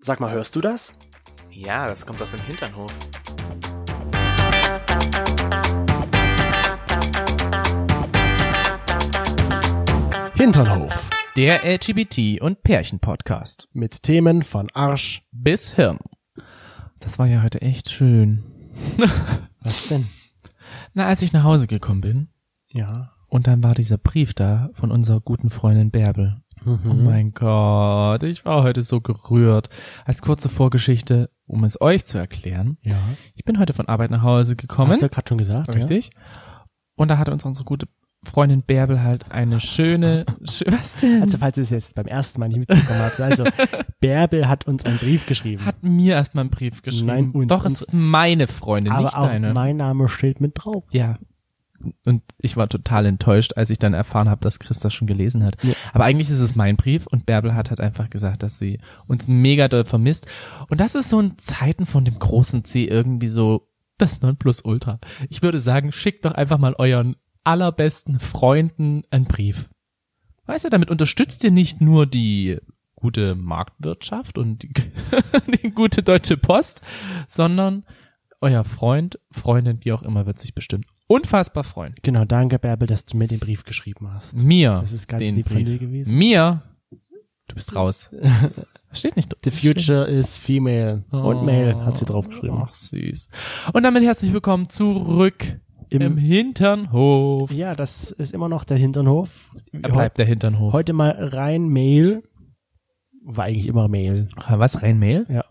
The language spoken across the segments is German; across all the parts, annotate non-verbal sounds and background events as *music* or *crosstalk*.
Sag mal, hörst du das? Ja, das kommt aus dem Hinternhof. Hinternhof. Der LGBT- und Pärchen-Podcast. Mit Themen von Arsch. Bis Hirn. Das war ja heute echt schön. *laughs* Was denn? Na, als ich nach Hause gekommen bin Ja. und dann war dieser Brief da von unserer guten Freundin Bärbel. Mhm. Oh mein Gott, ich war heute so gerührt. Als kurze Vorgeschichte, um es euch zu erklären. Ja. Ich bin heute von Arbeit nach Hause gekommen. Hast du ja gerade schon gesagt. Richtig. Und da hatte uns unsere gute Freundin Bärbel halt eine schöne, *laughs* schö was denn? Ja? Also, falls ihr es jetzt beim ersten Mal nicht mitbekommen habt. Also, *laughs* Bärbel hat uns einen Brief geschrieben. hat mir erstmal einen Brief geschrieben. Nein, uns- Doch, es uns- ist meine Freundin, aber nicht auch deine. mein Name steht mit drauf. ja. Und ich war total enttäuscht, als ich dann erfahren habe, dass Chris das schon gelesen hat. Ja. Aber eigentlich ist es mein Brief und Bärbel hat halt einfach gesagt, dass sie uns mega doll vermisst. Und das ist so in Zeiten von dem großen C irgendwie so das Nonplusultra. Ich würde sagen, schickt doch einfach mal euren allerbesten Freunden einen Brief. Weißt du, damit unterstützt ihr nicht nur die gute Marktwirtschaft und die, *laughs* die gute Deutsche Post, sondern euer Freund, Freundin, wie auch immer, wird sich bestimmt unfassbar freuen. Genau, danke Bärbel, dass du mir den Brief geschrieben hast. Mir. Das ist ganz den lieb von Brief. dir gewesen. Mir. Du bist raus. Das *laughs* steht nicht. The future is female. Und Oh. male hat sie draufgeschrieben. Ach, süß. Und damit herzlich willkommen zurück im, Im- Hinternhof. Ja, das ist immer noch der Hinternhof. Er bleibt der Hinternhof. Heute mal rein Mail. War eigentlich immer Mail. Was? Rein Mail? Ja.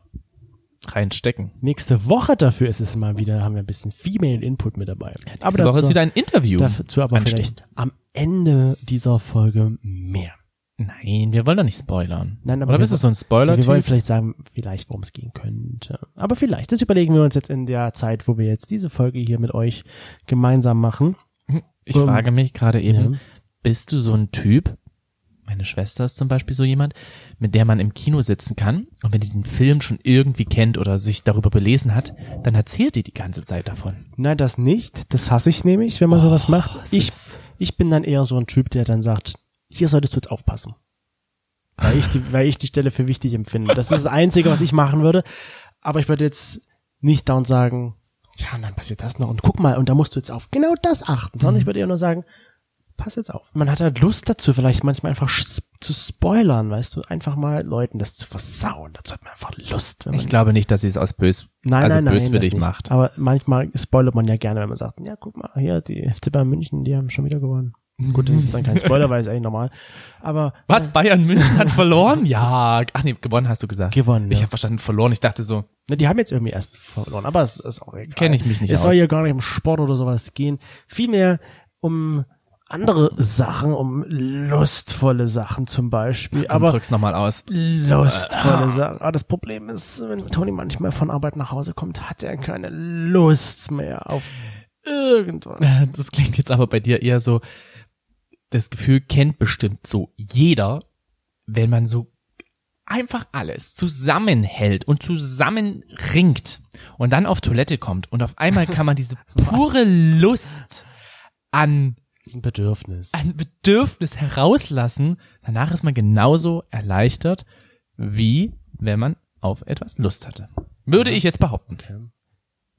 Reinstecken. Nächste Woche dafür ist es mal wieder, haben wir ein bisschen Female Input mit dabei. Aber Woche ist wieder ein Interview. dazu aber anstehen. vielleicht am Ende dieser Folge mehr. Nein, wir wollen doch nicht spoilern. Nein, aber Oder bist du so ein Ja, Spoiler? wir wollen vielleicht sagen, vielleicht, worum es gehen könnte. Aber vielleicht, das überlegen wir uns jetzt in der Zeit, wo wir jetzt diese Folge hier mit euch gemeinsam machen. ich ähm, frage mich gerade eben, ja. bist du so ein Typ? Meine Schwester ist zum Beispiel so jemand, mit der man im Kino sitzen kann und wenn die den Film schon irgendwie kennt oder sich darüber belesen hat, dann erzählt die die ganze Zeit davon. Nein, das nicht. Das hasse ich nämlich, wenn man sowas macht. Ich, ich bin dann eher so ein Typ, der dann sagt, hier solltest du jetzt aufpassen. Weil ich die, weil ich die Stelle für wichtig empfinde. Das ist das Einzige, was ich machen würde. Aber ich würde jetzt nicht dauernd sagen, ja, und dann passiert das noch und guck mal, und da musst du jetzt auf genau das achten. Sondern ich würde eher nur sagen, pass jetzt auf. Man hat halt Lust dazu, vielleicht manchmal einfach zu spoilern, weißt du, einfach mal Leuten das zu versauen. Dazu hat man einfach Lust. Man Ich glaube nicht, dass sie es aus bös, Nein, also nein, nein, böswillig nicht. macht. Aber manchmal spoilert man ja gerne, wenn man sagt, ja, guck mal, hier, die FC Bayern München, die haben schon wieder gewonnen. Gut, das ist dann kein Spoiler, weil es eigentlich normal. Aber Was? Bayern München hat verloren? Ja. Ach nee, gewonnen hast du gesagt. gewonnen. Ich ja. habe verstanden, verloren. Ich dachte so, Ne, die haben jetzt irgendwie erst verloren, aber es ist auch egal. Kenn ich mich nicht Es aus. soll hier gar nicht um Sport oder sowas gehen. Vielmehr um andere Sachen, um lustvolle Sachen zum Beispiel. komm, aber drück's nochmal aus. lustvolle Sachen. Aber das Problem ist, wenn Toni manchmal von Arbeit nach Hause kommt, hat er keine Lust mehr auf irgendwas. Das klingt jetzt aber bei dir eher so, das Gefühl kennt bestimmt so jeder, wenn man so einfach alles zusammenhält und zusammenringt und dann auf Toilette kommt und auf einmal kann man diese *laughs* pure Lust an, Das ist ein Bedürfnis. an Bedürfnis herauslassen. Danach ist man genauso erleichtert, wie wenn man auf etwas Lust hatte. Würde ich jetzt behaupten.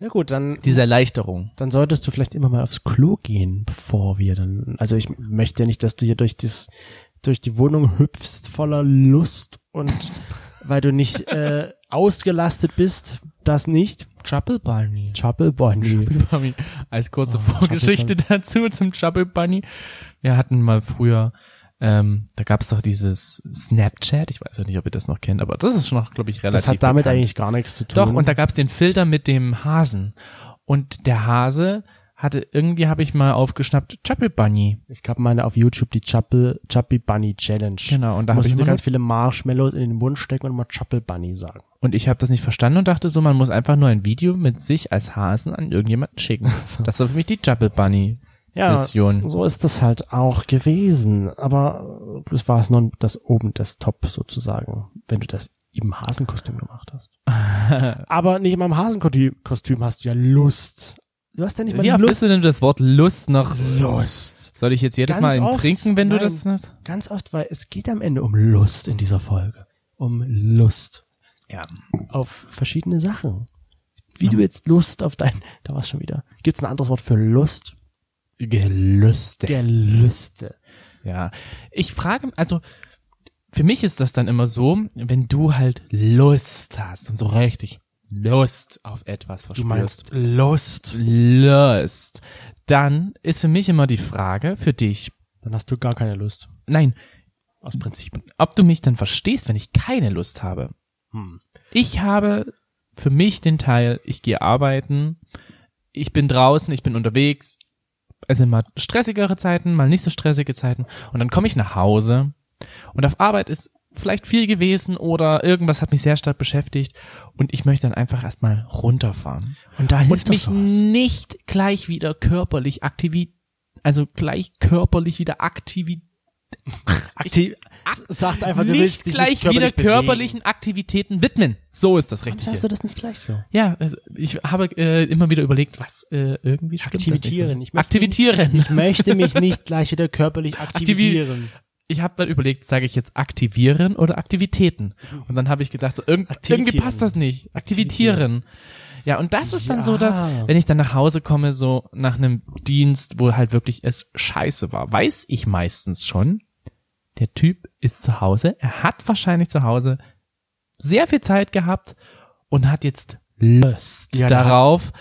Na gut, dann Diese Erleichterung. dann solltest du vielleicht immer mal aufs Klo gehen, bevor wir dann. Also ich möchte ja nicht, dass du hier durch das durch die Wohnung hüpfst voller Lust und weil du nicht *laughs* äh, ausgelastet bist, das nicht. Chapel Bunny. Chapel Bunny. *laughs* Bunny. Als kurze Oh, Vorgeschichte dazu zum Chubble Bunny. Wir hatten mal früher, ähm, da gab es doch dieses Snapchat. Ich weiß ja nicht, ob ihr das noch kennt, aber das ist schon noch, glaube ich, relativ Das hat damit bekannt. eigentlich gar nichts zu tun. Doch, und da gab es den Filter mit dem Hasen. Und der Hase hatte, irgendwie habe ich mal aufgeschnappt, Chubble Bunny. ich gab meine auf YouTube die Chapel Chubby Bunny Challenge. Genau, und da habe ich immer ganz viele Marshmallows in den Mund stecken und mal Chapel Bunny sagen. Und ich habe das nicht verstanden und dachte so, man muss einfach nur ein Video mit sich als Hasen an irgendjemanden schicken. Das war für mich die Chubble Bunny Ja, Version. so ist das halt auch gewesen. Aber das war es nur das oben das Top sozusagen, wenn du das im Hasenkostüm gemacht hast. *laughs* Aber nicht mal im Hasenkostüm hast du ja Lust. Du hast ja nicht mal Wie Lust. bist du denn das Wort Lust noch? Lust. Soll ich jetzt jedes Ganz Mal oft. trinken, wenn du Nein. das hast? Ganz oft, weil es geht am Ende um Lust in dieser Folge. Um Lust. Ja. auf verschiedene Sachen. Wie du jetzt Lust auf dein, da war's schon wieder. Gibt's ein anderes Wort für Lust? Gelüste. Gelüste. Ja. Ich frage, also, für mich ist das dann immer so, wenn du halt Lust hast und so richtig Lust auf etwas Du verspürst. meinst Lust. Lust. Dann ist für mich immer die Frage für dich, Dann hast du gar keine Lust. nein, Aus Prinzip. ob du mich dann verstehst, wenn ich keine Lust habe. Hm. Ich habe für mich den Teil, ich gehe arbeiten, ich bin draußen, ich bin unterwegs. Es sind mal stressigere Zeiten, mal nicht so stressige Zeiten. Und dann komme ich nach Hause und auf Arbeit ist vielleicht viel gewesen oder irgendwas hat mich sehr stark beschäftigt und ich möchte dann einfach erstmal runterfahren. Und da Und hilft mich doch sowas. nicht gleich wieder körperlich aktivi, also gleich körperlich wieder aktivi, Aktiv, sagt einfach, du nicht gleich nicht körperlich wieder bewegen. körperlichen Aktivitäten widmen. So ist das Warum richtig. sagst du das nicht gleich so? Ja, also ich habe äh, immer wieder überlegt, was äh, irgendwie stimmt das Aktivitieren. nicht Ich möchte- Aktivitieren. Ich möchte mich nicht gleich wieder körperlich aktivieren. Ich habe dann überlegt, sage ich jetzt aktivieren oder Aktivitäten? Und dann habe ich gedacht, so Aktivitieren. irgendwie passt das nicht. Aktivitieren. Ja, und das ist dann so, dass Ja. wenn ich dann nach Hause komme, so nach einem Dienst, wo halt wirklich es scheiße war, weiß ich meistens schon, der Typ ist zu Hause, er hat wahrscheinlich zu Hause sehr viel Zeit gehabt und hat jetzt Lust Ja, darauf,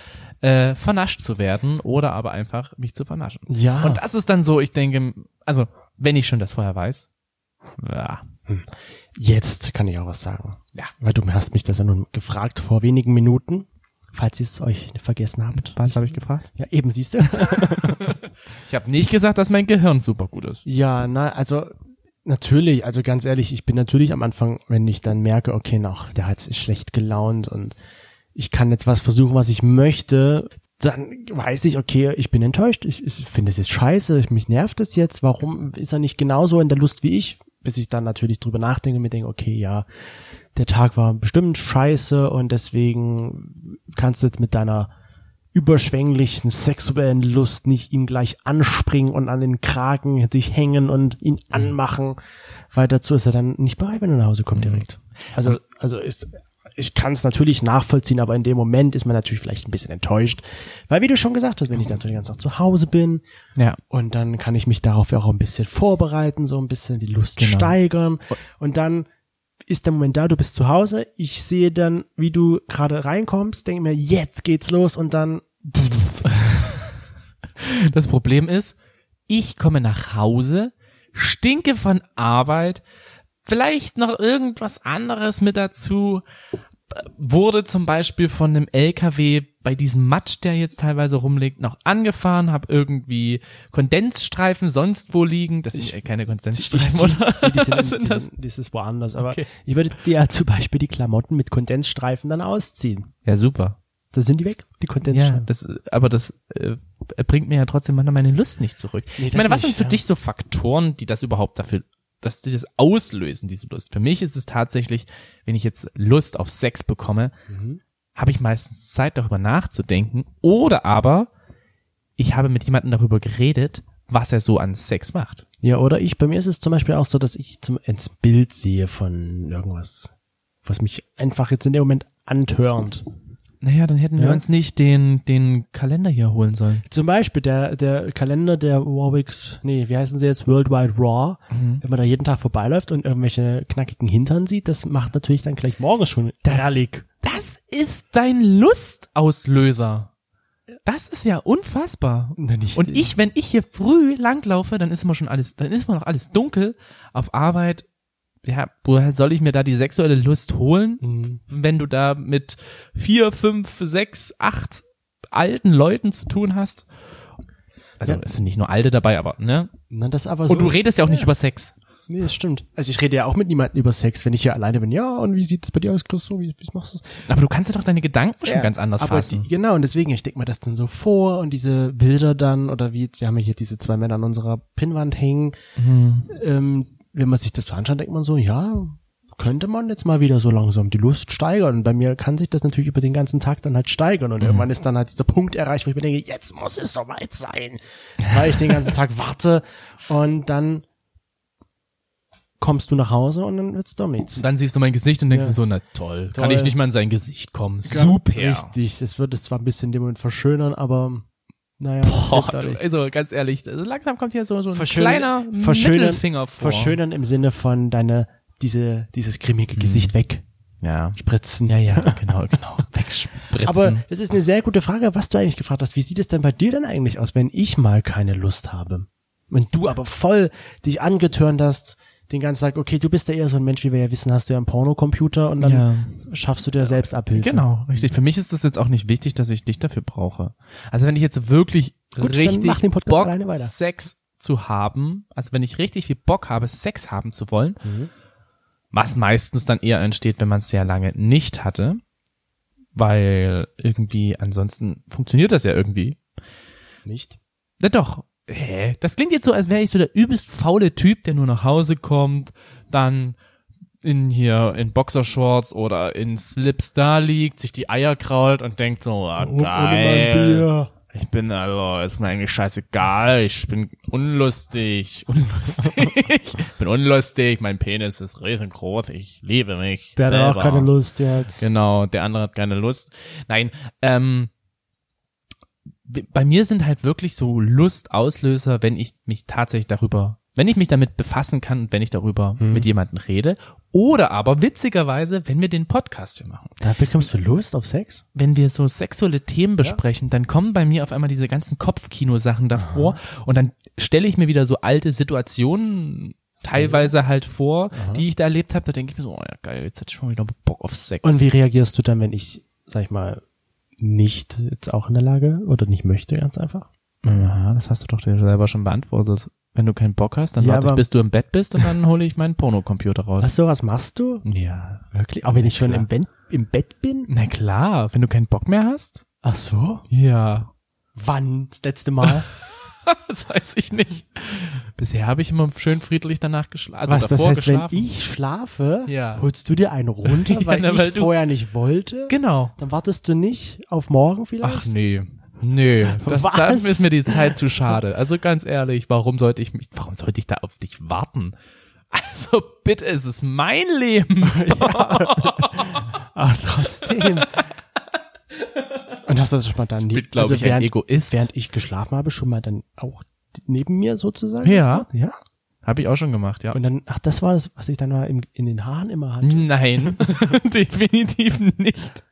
äh, vernascht zu werden oder aber einfach mich zu vernaschen. Ja. Und das ist dann so, ich denke, also wenn ich schon das vorher weiß, ja, Jetzt kann ich auch was sagen. Ja. Weil du hast mich das ja nun gefragt vor wenigen Minuten, falls ihr es euch vergessen habt. was habe ich gefragt? Ja, eben siehst du. *laughs* Ich habe nicht gesagt, dass mein Gehirn super gut ist. ja, na, also natürlich, also ganz ehrlich, ich bin natürlich am Anfang, wenn ich dann merke, okay, noch, der hat schlecht gelaunt und ich kann jetzt was versuchen, was ich möchte, dann weiß ich, okay, ich bin enttäuscht, ich, ich finde es jetzt scheiße, ich, mich nervt es jetzt, warum ist er nicht genauso in der Lust wie ich? Bis ich dann natürlich drüber nachdenke und mir denke, okay, ja, der Tag war bestimmt scheiße und deswegen kannst du jetzt mit deiner überschwänglichen sexuellen Lust nicht ihm gleich anspringen und an den Kragen sich hängen und ihn anmachen, weil dazu ist er dann nicht bereit, wenn er nach Hause kommt direkt. Also, also ist, ich kann es natürlich nachvollziehen, aber in dem Moment ist man natürlich vielleicht ein bisschen enttäuscht, weil wie du schon gesagt hast, wenn ich dann den ganzen Tag zu Hause bin Ja. und dann kann ich mich darauf ja auch ein bisschen vorbereiten, so ein bisschen die Lust Genau. steigern. Und dann ist der Moment da, du bist zu Hause, ich sehe dann, wie du gerade reinkommst, denke mir, jetzt geht's los und dann *laughs* Das Problem ist, ich komme nach Hause, stinke von Arbeit, vielleicht noch irgendwas anderes mit dazu, wurde zum Beispiel von einem LKW bei diesem Matsch, der jetzt teilweise rumliegt, noch angefahren, habe irgendwie Kondensstreifen sonst wo liegen. Das sind ja keine Kondensstreifen, oder? *laughs* Nee, die sind, *laughs* Was die sind das? sind, das ist woanders, aber Okay. ich würde dir zum Beispiel die Klamotten mit Kondensstreifen dann ausziehen. Ja, super. Da sind die weg, die Ja, Kondensstreifen. das, aber das äh, bringt mir ja trotzdem manchmal meine Lust nicht zurück. Nee, ich meine, was nicht, sind für ja. dich so Faktoren, die das überhaupt dafür, dass die das auslösen, diese Lust? Für mich ist es tatsächlich, wenn ich jetzt Lust auf Sex bekomme, Mhm. habe ich meistens Zeit darüber nachzudenken oder aber ich habe mit jemandem darüber geredet, was er so an Sex macht. Ja, oder ich, bei mir ist es zum Beispiel auch so, dass ich zum, ins Bild sehe von irgendwas, was mich einfach jetzt in dem Moment antörnt. Naja, dann hätten wir Ja. uns nicht den, den Kalender hier holen sollen. Zum Beispiel der, der Kalender der Warwicks, nee, wie heißen sie jetzt, Worldwide Raw, Mhm. wenn man da jeden Tag vorbeiläuft und irgendwelche knackigen Hintern sieht, das macht natürlich dann gleich morgens schon Das- herrlich. Das ist dein Lustauslöser. Das ist ja unfassbar. Na, nicht- Und ich, wenn ich hier früh langlaufe, dann ist immer schon alles, dann ist immer noch alles dunkel auf Arbeit. Ja, woher soll ich mir da die sexuelle Lust holen, Mhm. wenn du da mit vier, fünf, sechs, acht alten Leuten zu tun hast? Also Ja. es sind nicht nur alte dabei, aber ne? Na, das aber so. Und du redest ja auch nicht über Sex. Nee, das stimmt. Also ich rede ja auch mit niemandem über Sex, wenn ich hier alleine bin. Ja, und wie sieht es bei dir aus, Chris? So, wie, wie machst du das? Aber du kannst ja doch deine Gedanken schon ganz anders aber fassen. Die, genau, und deswegen, ich denke mir das dann so vor und diese Bilder dann, oder wie, wir haben ja hier diese zwei Männer an unserer Pinnwand hängen. Mhm. Ähm, wenn man sich das so anschaut, denkt man so, ja, könnte man jetzt mal wieder so langsam die Lust steigern. Und bei mir kann sich das natürlich über den ganzen Tag dann halt steigern. Und irgendwann ist dann halt dieser Punkt erreicht, wo ich mir denke, jetzt muss es soweit sein. Weil ich den ganzen Tag *laughs* warte und dann kommst du nach Hause und dann wird's doch nichts. Und dann siehst du mein Gesicht und denkst Ja. so, na toll, kann Toll. ich nicht mal in sein Gesicht kommen. Super. Richtig, das wird es zwar ein bisschen dem Moment verschönern, aber naja, Boah, du, also ganz ehrlich, also langsam kommt hier so, so ein Verschönern- kleiner verschönern- Mittelfinger vor. verschönern im Sinne von deine diese dieses grimmige Gesicht Ja. wegspritzen. Ja, ja, genau, genau. *laughs* Wegspritzen. Aber das ist eine sehr gute Frage, was du eigentlich gefragt hast. Wie sieht es denn bei dir denn eigentlich aus, wenn ich mal keine Lust habe? Wenn du aber voll dich angetörnt hast, den ganzen Tag, okay, du bist ja eher so ein Mensch, wie wir ja wissen, hast du ja einen Pornocomputer und dann ja. schaffst du dir selbst Abhilfe. Genau, richtig. Für mich ist es jetzt auch nicht wichtig, dass ich dich dafür brauche. Also wenn ich jetzt wirklich Gut, richtig Bock. Sex zu haben, also wenn ich richtig viel Bock habe, Sex haben zu wollen, Mhm. was meistens dann eher entsteht, wenn man es sehr lange nicht hatte, weil irgendwie ansonsten funktioniert das ja irgendwie. Nicht? Na doch. Hä? Das klingt jetzt so, als wäre ich so der übelst faule Typ, der nur nach Hause kommt, dann in hier in Boxershorts oder in Slips da liegt, sich die Eier krault und denkt so, ah, Oh, geil. Ich bin also, ist mir eigentlich scheißegal, ich bin unlustig, *laughs* unlustig, ich bin unlustig, mein Penis ist riesengroß, ich liebe mich. Der hat selber. auch keine Lust, hat Genau, der andere hat keine Lust. Nein, ähm, bei mir sind halt wirklich so Lustauslöser, wenn ich mich tatsächlich darüber, wenn ich mich damit befassen kann und wenn ich darüber Mhm. mit jemandem rede. Oder aber witzigerweise, wenn wir den Podcast hier machen. Da bekommst du Lust auf Sex? Wenn wir so sexuelle Themen besprechen, dann kommen bei mir auf einmal diese ganzen Kopfkino-Sachen davor und dann stelle ich mir wieder so alte Situationen teilweise halt vor, die ich da erlebt habe. Da denke ich mir so, oh ja geil, jetzt hätte ich schon wieder Bock auf Sex. Und wie reagierst du dann, wenn ich, sag ich mal, nicht jetzt auch in der Lage oder nicht möchte, ganz einfach? Ja, das hast du doch dir selber schon beantwortet. Wenn du keinen Bock hast, dann Ja, warte ich, bis du im Bett bist und dann hole ich meinen Pornocomputer raus. Was so was machst du? Ja. Wirklich? Auch wenn ich schon im, im Bett bin? Na klar, wenn du keinen Bock mehr hast? Ach so? Ja. Wann? Das letzte Mal? *laughs* *laughs* Das weiß ich nicht. Bisher habe ich immer schön friedlich danach geschlafen. Also was, das heißt, geschlafen. wenn ich schlafe, Ja. holst du dir einen runter, *laughs* Ja, weil na, weil ich du- vorher nicht wollte? Genau. Dann wartest du nicht auf morgen vielleicht? Ach nee. Nee, das, Was? dann ist mir die Zeit zu schade. Also ganz ehrlich, warum sollte ich mich, warum sollte ich da auf dich warten? Also bitte, es ist mein Leben. *laughs* Aber trotzdem. Und hast du das schon mal dann bin, glaub ich, ein während, Egoist. Während ich geschlafen habe, schon mal dann auch neben mir sozusagen? Ja. Ja. Habe ich auch schon gemacht, ja. Und dann, ach, das war das, was ich dann mal im, in den Haaren immer hatte. Nein, *laughs* definitiv nicht.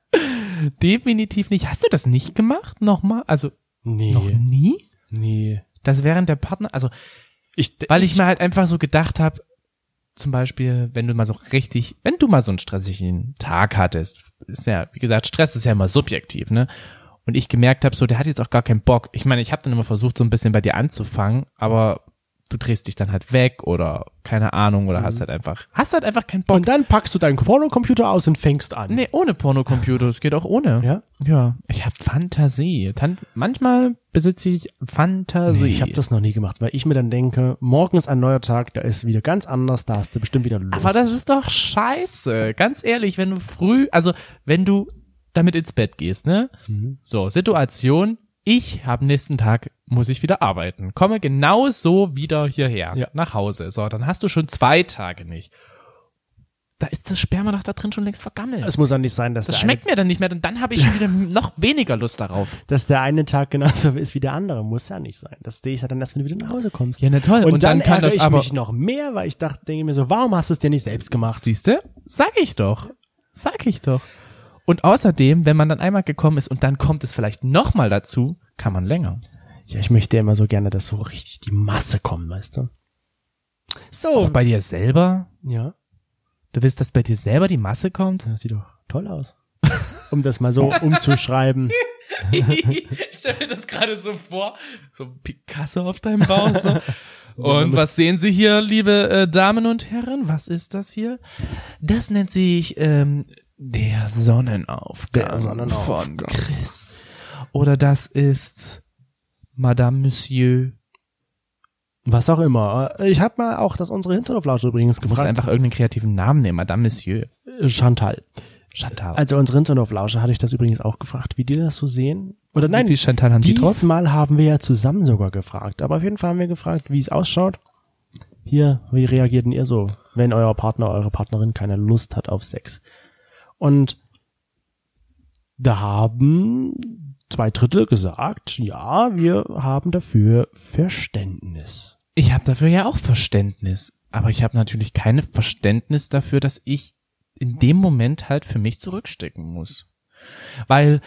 Definitiv nicht. Hast du das nicht gemacht? Nochmal? Also, Nee. noch nie? Nee. Das während der Partner, also, Ich, weil ich mir halt einfach so gedacht habe, zum Beispiel, wenn du mal so richtig, wenn du mal so einen stressigen Tag hattest, ist ja, wie gesagt, Stress ist ja immer subjektiv, ne? Und ich gemerkt habe, so, der hat jetzt auch gar keinen Bock. Ich meine, ich habe dann immer versucht, so ein bisschen bei dir anzufangen, aber du drehst dich dann halt weg oder keine Ahnung oder hast halt einfach, hast halt einfach keinen Bock. und dann packst du deinen Pornocomputer aus und fängst an. Nee, ohne Pornocomputer. Es geht auch ohne. Ja? Ja. Ich habe Fantasie. Tan manchmal besitze ich Fantasie. Nee, ich habe das noch nie gemacht, weil ich mir dann denke, morgen ist ein neuer Tag, da ist wieder ganz anders, da hast du bestimmt wieder Lust. Aber das ist doch scheiße. Ganz ehrlich, wenn du früh, also wenn du damit ins Bett gehst, ne? Mhm. So, Situation, ich habe nächsten Tag, muss ich wieder arbeiten. Komme genau so wieder hierher, Ja. nach Hause. So, dann hast du schon zwei Tage nicht. Da ist das Sperma doch da drin schon längst vergammelt. es muss ja nicht sein, dass, das schmeckt mir dann nicht mehr und dann habe ich schon wieder *laughs* noch weniger Lust darauf. dass der eine Tag genauso ist wie der andere. Muss ja nicht sein. Das sehe ich ja dann erst, wenn du wieder nach Hause kommst. Ja, na toll. Und, Und, dann, dann, kann ärgere das ich aber. mich noch mehr, weil ich dachte, denke mir so, warum hast du es dir nicht selbst gemacht? Siehste? Sag ich doch. Sag ich doch. Und außerdem, wenn man dann einmal gekommen ist und dann kommt es vielleicht nochmal dazu, kann man länger. Ja, ich möchte immer so gerne, dass so richtig die Masse kommt, weißt du? So. Auch bei dir selber? ja, Du willst, dass bei dir selber die Masse kommt? das sieht doch toll aus. *laughs* um das mal so umzuschreiben. *laughs* ich stell mir das gerade so vor. So Picasso auf deinem Bauch. So. *laughs* Und was sehen Sie hier, liebe äh, Damen und Herren? Was ist das hier? Das nennt sich ähm, der Sonnenaufgang, Der Sonnenaufgang. von Chris. Oder das ist Madame Monsieur. Was auch immer. Ich habe mal auch das unsere Hinterhoflausche übrigens Du musst gefragt. einfach irgendeinen kreativen Namen nehmen, Madame Monsieur. Äh, Chantal. Chantal. Also unsere Hinterhoflausche hatte ich das übrigens auch gefragt, wie die das so sehen. Oder nein, Wie viel Chantal haben die drauf? diesmal haben wir ja zusammen sogar gefragt. Aber auf jeden Fall haben wir gefragt, wie es ausschaut. Hier, wie reagierten ihr so wenn euer Partner, eure Partnerin keine Lust hat auf Sex. Und da haben zwei Drittel gesagt, ja, wir haben dafür Verständnis. Ich habe dafür ja auch Verständnis, aber ich habe natürlich keine Verständnis dafür, dass ich in dem Moment halt für mich zurückstecken muss. Weil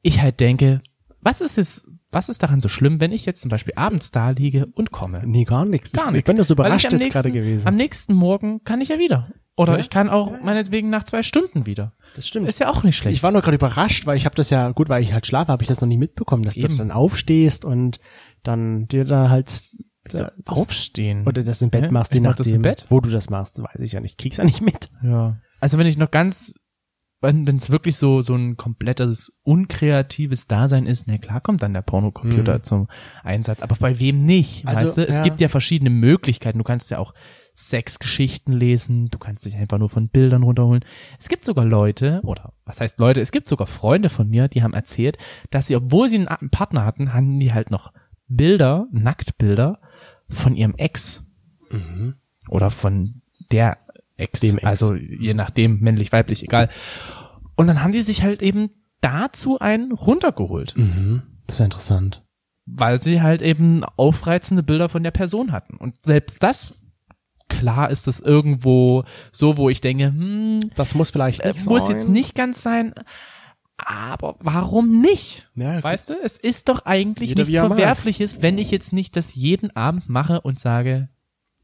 ich halt denke, was ist es, was ist daran so schlimm, wenn ich jetzt zum Beispiel abends da liege und komme? Nee, gar nichts. Gar ich nichts. bin das überrascht ich jetzt gerade gewesen. Am nächsten Morgen kann ich ja wieder. Oder Ja. ich kann auch meinetwegen nach zwei Stunden wieder. das stimmt. Ist ja auch nicht schlecht. Ich war nur gerade überrascht, weil ich habe das ja, gut, weil ich halt schlafe, habe ich das noch nicht mitbekommen, dass Eben. du dann aufstehst und dann dir da halt so, da- das, aufstehen. oder das im Bett Hä? machst, Ich je mach das nachdem, im Bett? wo du das machst, weiß ich ja nicht. Krieg's ja nicht mit. Ja. Also wenn ich noch ganz, wenn es wirklich so so ein komplettes unkreatives Dasein ist, na klar kommt dann der Pornocomputer Mhm. zum Einsatz. Aber bei wem nicht? Also, weißt du, es ja. gibt ja verschiedene Möglichkeiten. Du kannst ja auch Sexgeschichten lesen. Du kannst dich einfach nur von Bildern runterholen. Es gibt sogar Leute oder was heißt Leute? Es gibt sogar Freunde von mir, die haben erzählt, dass sie, obwohl sie einen einen Partner hatten, hatten die halt noch Bilder, Nacktbilder von ihrem Ex oder von der Ex, Dem Ex. also je nachdem, männlich, weiblich, egal. Und dann haben die sich halt eben dazu einen runtergeholt, Mhm. Das ist ja interessant. weil sie halt eben aufreizende Bilder von der Person hatten. Und selbst das, klar ist das irgendwo so, wo ich denke, hm, Das muss vielleicht äh, nicht muss sein. jetzt nicht ganz sein, aber warum nicht? Ja, Weißt du, es ist doch eigentlich nichts er mag. Verwerfliches, wenn ich jetzt nicht das jeden Abend mache und sage,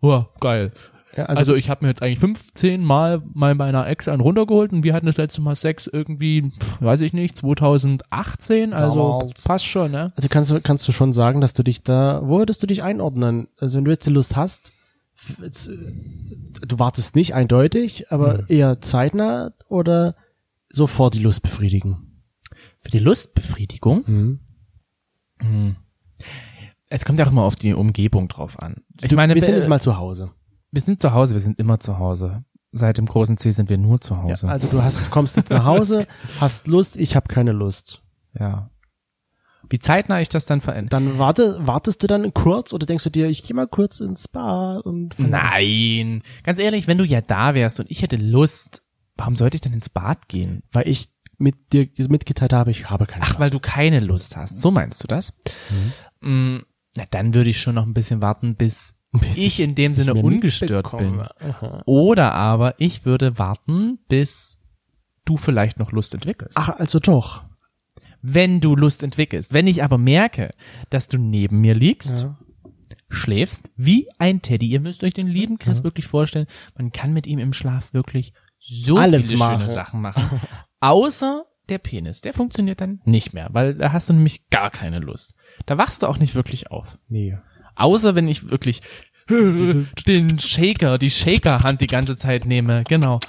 oh, geil, ja, also, also, ich habe mir jetzt eigentlich 15 Mal mal meiner Ex einen runtergeholt und wir hatten das letzte Mal Sex irgendwie, weiß ich nicht, 2018, also Damals. passt schon, ne? also kannst du, kannst du schon sagen, dass du dich da, wo würdest du dich einordnen? Also wenn du jetzt die Lust hast, jetzt, äh, du wartest nicht eindeutig, aber eher zeitnah oder sofort die Lust befriedigen? Für die Lustbefriedigung, Mhm. es kommt ja auch immer auf die Umgebung drauf an. Ich Du, meine, wir sind jetzt mal zu Hause. Wir sind zu Hause, wir sind immer zu Hause. Seit dem großen C sind wir nur zu Hause. Ja, also du hast, kommst jetzt nach Hause, *laughs* hast Lust, ich habe keine Lust. ja. Wie zeitnah ich das dann verändere? Dann warte, wartest du dann kurz oder denkst du dir, ich gehe mal kurz ins Bad und Nein, ganz ehrlich, wenn du ja da wärst und ich hätte Lust, warum sollte ich denn ins Bad gehen? weil ich mit dir mitgeteilt habe, ich habe keine Ach, Lust. weil du keine Lust hast. So meinst du das? Mm, na, dann würde ich schon noch ein bisschen warten, bis, ich in dem Sinne ungestört bin. Aha. Oder aber ich würde warten, bis du vielleicht noch Lust entwickelst. Ach, also doch. Wenn du Lust entwickelst. Wenn ich aber merke, dass du neben mir liegst, Ja. schläfst, wie ein Teddy. Ihr müsst euch den lieben Chris wirklich vorstellen. Man kann mit ihm im Schlaf wirklich so Alles viele machen. schöne Sachen machen. *laughs* Außer der Penis. Der funktioniert dann nicht mehr, weil da hast du nämlich gar keine Lust. Da wachst du auch nicht wirklich auf. Nee. Außer wenn ich wirklich *laughs* den Shaker, die Shaker-Hand die ganze Zeit nehme. Genau.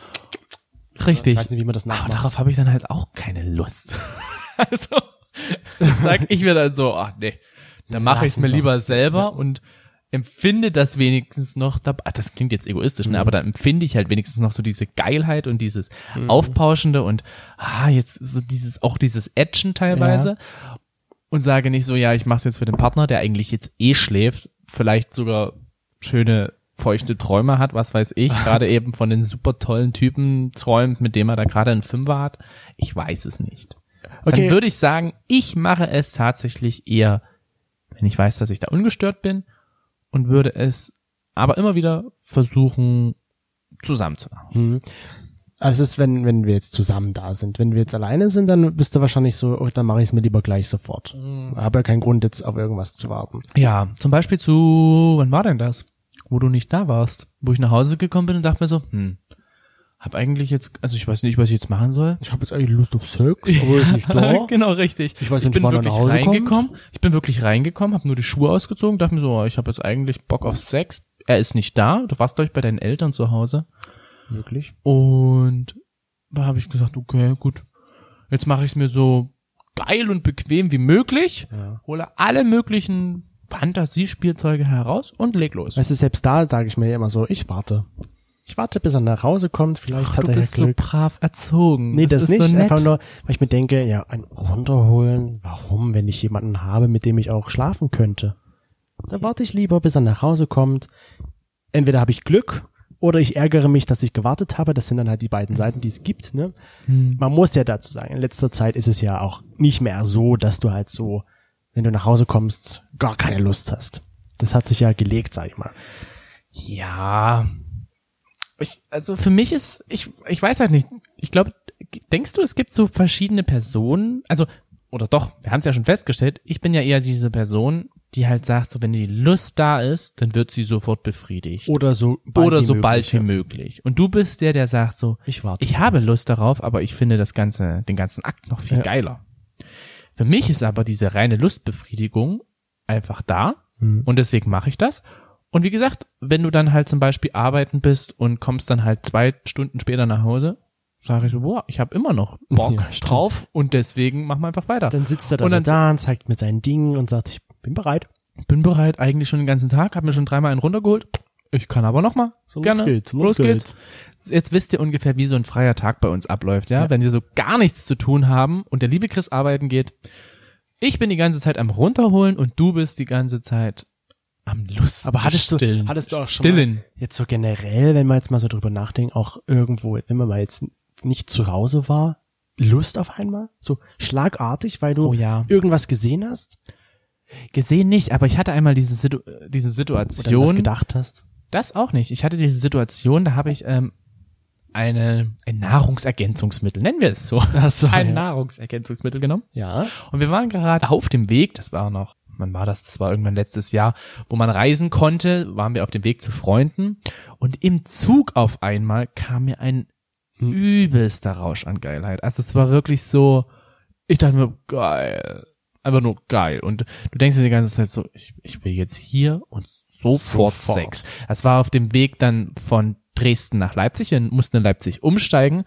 Richtig. Ich weiß nicht, wie man das Aber nachmacht. darauf habe ich dann halt auch keine Lust. *laughs* also, sag ich mir dann so, ach nee, dann mache ich es mir lieber wir's. selber und empfinde das wenigstens noch, da, ah, das klingt jetzt egoistisch, ne, aber dann empfinde ich halt wenigstens noch so diese Geilheit und dieses Aufpauschende und ah, jetzt so dieses, auch dieses Action teilweise und sage nicht so, ja, ich mache es jetzt für den Partner, der eigentlich jetzt eh schläft, vielleicht sogar schöne feuchte Träume hat, was weiß ich, *laughs* gerade eben von den super tollen Typen träumt, mit dem er da gerade einen Fünfer hat. Ich weiß es nicht. Okay. Dann würde ich sagen, ich mache es tatsächlich eher, wenn ich weiß, dass ich da ungestört bin und würde es aber immer wieder versuchen zusammenzumachen. Hm. Also es ist, wenn, wenn wir jetzt zusammen da sind. Wenn wir jetzt alleine sind, dann bist du wahrscheinlich so, oh, dann mache ich es mir lieber gleich sofort. Habe ja keinen Grund, jetzt auf irgendwas zu warten. Ja, zum Beispiel zu, wann war denn das? Wo du nicht da warst. Wo ich nach Hause gekommen bin und dachte mir so, hm, hab eigentlich jetzt, also ich weiß nicht, was ich jetzt machen soll. Ich habe jetzt eigentlich Lust auf Sex, aber ist nicht *laughs* da. genau, richtig. Ich weiß ich nicht, bin wann er wirklich nach Hause reingekommen. Ich bin wirklich reingekommen, habe nur die Schuhe ausgezogen, dachte mir so, oh, ich habe jetzt eigentlich Bock auf Sex. Er ist nicht da. Du warst, glaube ich, bei deinen Eltern zu Hause. Wirklich? Und da habe ich gesagt, okay, gut. Jetzt mache ich es mir so geil und bequem wie möglich, Ja. hole alle möglichen Fantasiespielzeuge heraus und leg los. Weißt du, selbst da sage ich mir immer so, ich warte. Ich warte, bis er nach Hause kommt. Vielleicht Ach, hat du er ja bist so Glück. brav erzogen. Nee, das, ist nicht. So. Einfach nur, weil ich mir denke, ja, ein runterholen. Warum, wenn ich jemanden habe, mit dem ich auch schlafen könnte? Da warte ich lieber, bis er nach Hause kommt. Entweder habe ich Glück oder ich ärgere mich, dass ich gewartet habe. Das sind dann halt die beiden Seiten, die es gibt. Ne? Hm. Man muss ja dazu sagen, in letzter Zeit ist es ja auch nicht mehr so, dass du halt so, wenn du nach Hause kommst, gar keine Lust hast. Das hat sich ja gelegt, sag ich mal. Ja. Ich, also für mich ist, ich, ich weiß halt nicht. Ich glaube, denkst du, es gibt so verschiedene Personen? Also, oder doch, wir haben es ja schon festgestellt, ich bin ja eher diese Person, die halt sagt, so wenn die Lust da ist, dann wird sie sofort befriedigt. Oder so bald Oder wie so möglich, bald wie ja. möglich. Und du bist der, der sagt so, Ich warte. ich habe Lust darauf, aber ich finde das ganze, den ganzen Akt noch viel Ja. geiler. Für mich ist aber diese reine Lustbefriedigung einfach da Mhm. und deswegen mache ich das. Und wie gesagt, wenn du dann halt zum Beispiel arbeiten bist und kommst dann halt zwei Stunden später nach Hause, sage ich so, boah, ich habe immer noch Bock Ja, drauf und deswegen machen wir einfach weiter. Dann sitzt er da Und so dann- da und zeigt mit seinen Dingen und sagt, ich bin bereit. Bin bereit eigentlich schon den ganzen Tag, habe mir schon dreimal einen runtergeholt. Ich kann aber noch mal. So, los Gerne. geht's, los los geht's. Jetzt wisst ihr ungefähr, wie so ein freier Tag bei uns abläuft, ja? Ja. Wenn wir so gar nichts zu tun haben und der liebe Chris arbeiten geht. Ich bin die ganze Zeit am runterholen und du bist die ganze Zeit am Lust. Aber hattest du, stillen. hattest du auch schon stillen. mal, jetzt so generell, wenn man jetzt mal so drüber nachdenkt, auch irgendwo, wenn man mal jetzt nicht zu Hause war, Lust auf einmal? So schlagartig, weil du Oh ja. irgendwas gesehen hast? Gesehen nicht, aber ich hatte einmal diese, Situ diese Oder was Situation. gedacht hast? Das auch nicht. Ich hatte diese Situation, da habe ich ähm, eine, ein Nahrungsergänzungsmittel, nennen wir es so. *laughs* Ach so, ein ja. Nahrungsergänzungsmittel genommen. Ja. Und wir waren gerade auf dem Weg, das war noch, wann war das? Das war irgendwann letztes Jahr, wo man reisen konnte, waren wir auf dem Weg zu Freunden. Und im Zug auf einmal kam mir ein Hm. übelster Rausch an Geilheit. Also es war wirklich so, ich dachte mir, geil. Einfach nur geil. Und du denkst dir die ganze Zeit so, ich, ich will jetzt hier und sofort, Sofort. Sex. Das war auf dem Weg dann von Dresden nach Leipzig. Wir mussten in Leipzig umsteigen.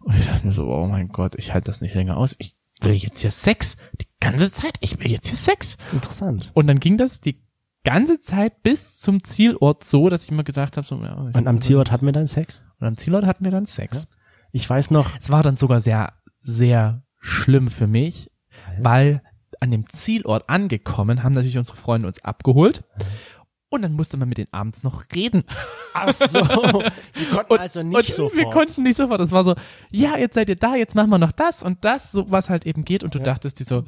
Und ich dachte mir so, oh mein Gott, ich halte das nicht länger aus. Ich will jetzt hier Sex. Die ganze Zeit. Ich will jetzt hier Sex. Das ist interessant. Und dann ging das die ganze Zeit bis zum Zielort so, dass ich mir gedacht habe, so, ja, Und am Zielort hatten wir dann Sex? Und am Zielort hatten wir dann Sex. Ich weiß noch, Es war dann sogar sehr, sehr schlimm für mich, weil an dem Zielort angekommen haben natürlich unsere Freunde uns abgeholt. Und dann musste man mit denen abends noch reden. ach so, wir konnten also nicht und sofort. wir konnten nicht sofort. Das war so, ja, jetzt seid ihr da, jetzt machen wir noch das und das, so was halt eben geht. Und du dachtest dir so,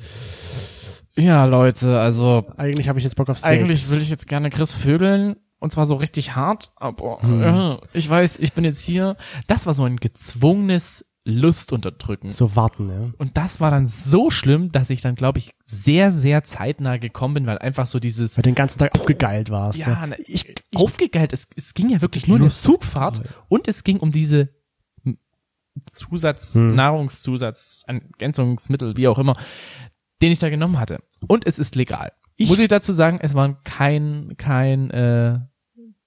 ja, Leute, also Eigentlich habe ich jetzt Bock auf Sex. eigentlich will ich jetzt gerne Chris vögeln. Und zwar so richtig hart, aber Hm. äh, ich weiß, ich bin jetzt hier. Das war so ein gezwungenes Lustunterdrücken. so warten, ja. Und das war dann so schlimm, dass ich dann, glaube ich, sehr, sehr zeitnah gekommen bin, weil einfach so dieses, Weil den ganzen Tag aufgegeilt warst. ja, ne, ich, aufgegeilt, es, es ging ja wirklich nur um Lust. Zugfahrt und es ging um diese Zusatz, Hm. Nahrungszusatz, Ergänzungsmittel, wie auch immer, den ich da genommen hatte. Und es ist legal. Muss ich dazu sagen, es waren kein, kein, äh,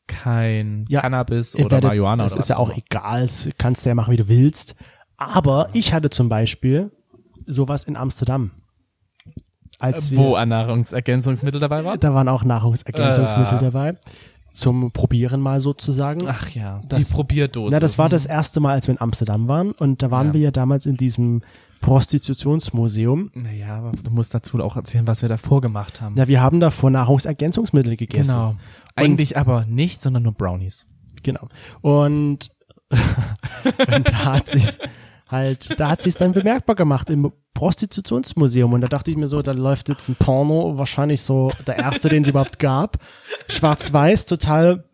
kein Ja, Cannabis oder werdet- Marihuana Das oder ist ja auch immer. egal, das kannst du ja machen, wie du willst. Aber ich hatte zum Beispiel sowas in Amsterdam. Als wir, Wo ein Nahrungsergänzungsmittel dabei war? da waren auch Nahrungsergänzungsmittel Ah. dabei. Zum Probieren mal sozusagen. Ach ja, Das- die Probierdose. Na, das war das erste Mal, als wir in Amsterdam waren. Und da waren Ja. wir ja damals in diesem Prostitutionsmuseum. Naja, aber du musst dazu auch erzählen, was wir davor gemacht haben. Na, wir haben davor Nahrungsergänzungsmittel gegessen. genau. Eigentlich aber nicht, sondern nur Brownies. Genau. Und, *laughs* und da hat sich's halt, da hat sich's dann bemerkbar gemacht im Prostitutionsmuseum. Und da dachte ich mir so, da läuft jetzt ein Porno, wahrscheinlich so der erste, den es überhaupt gab. Schwarz-Weiß, total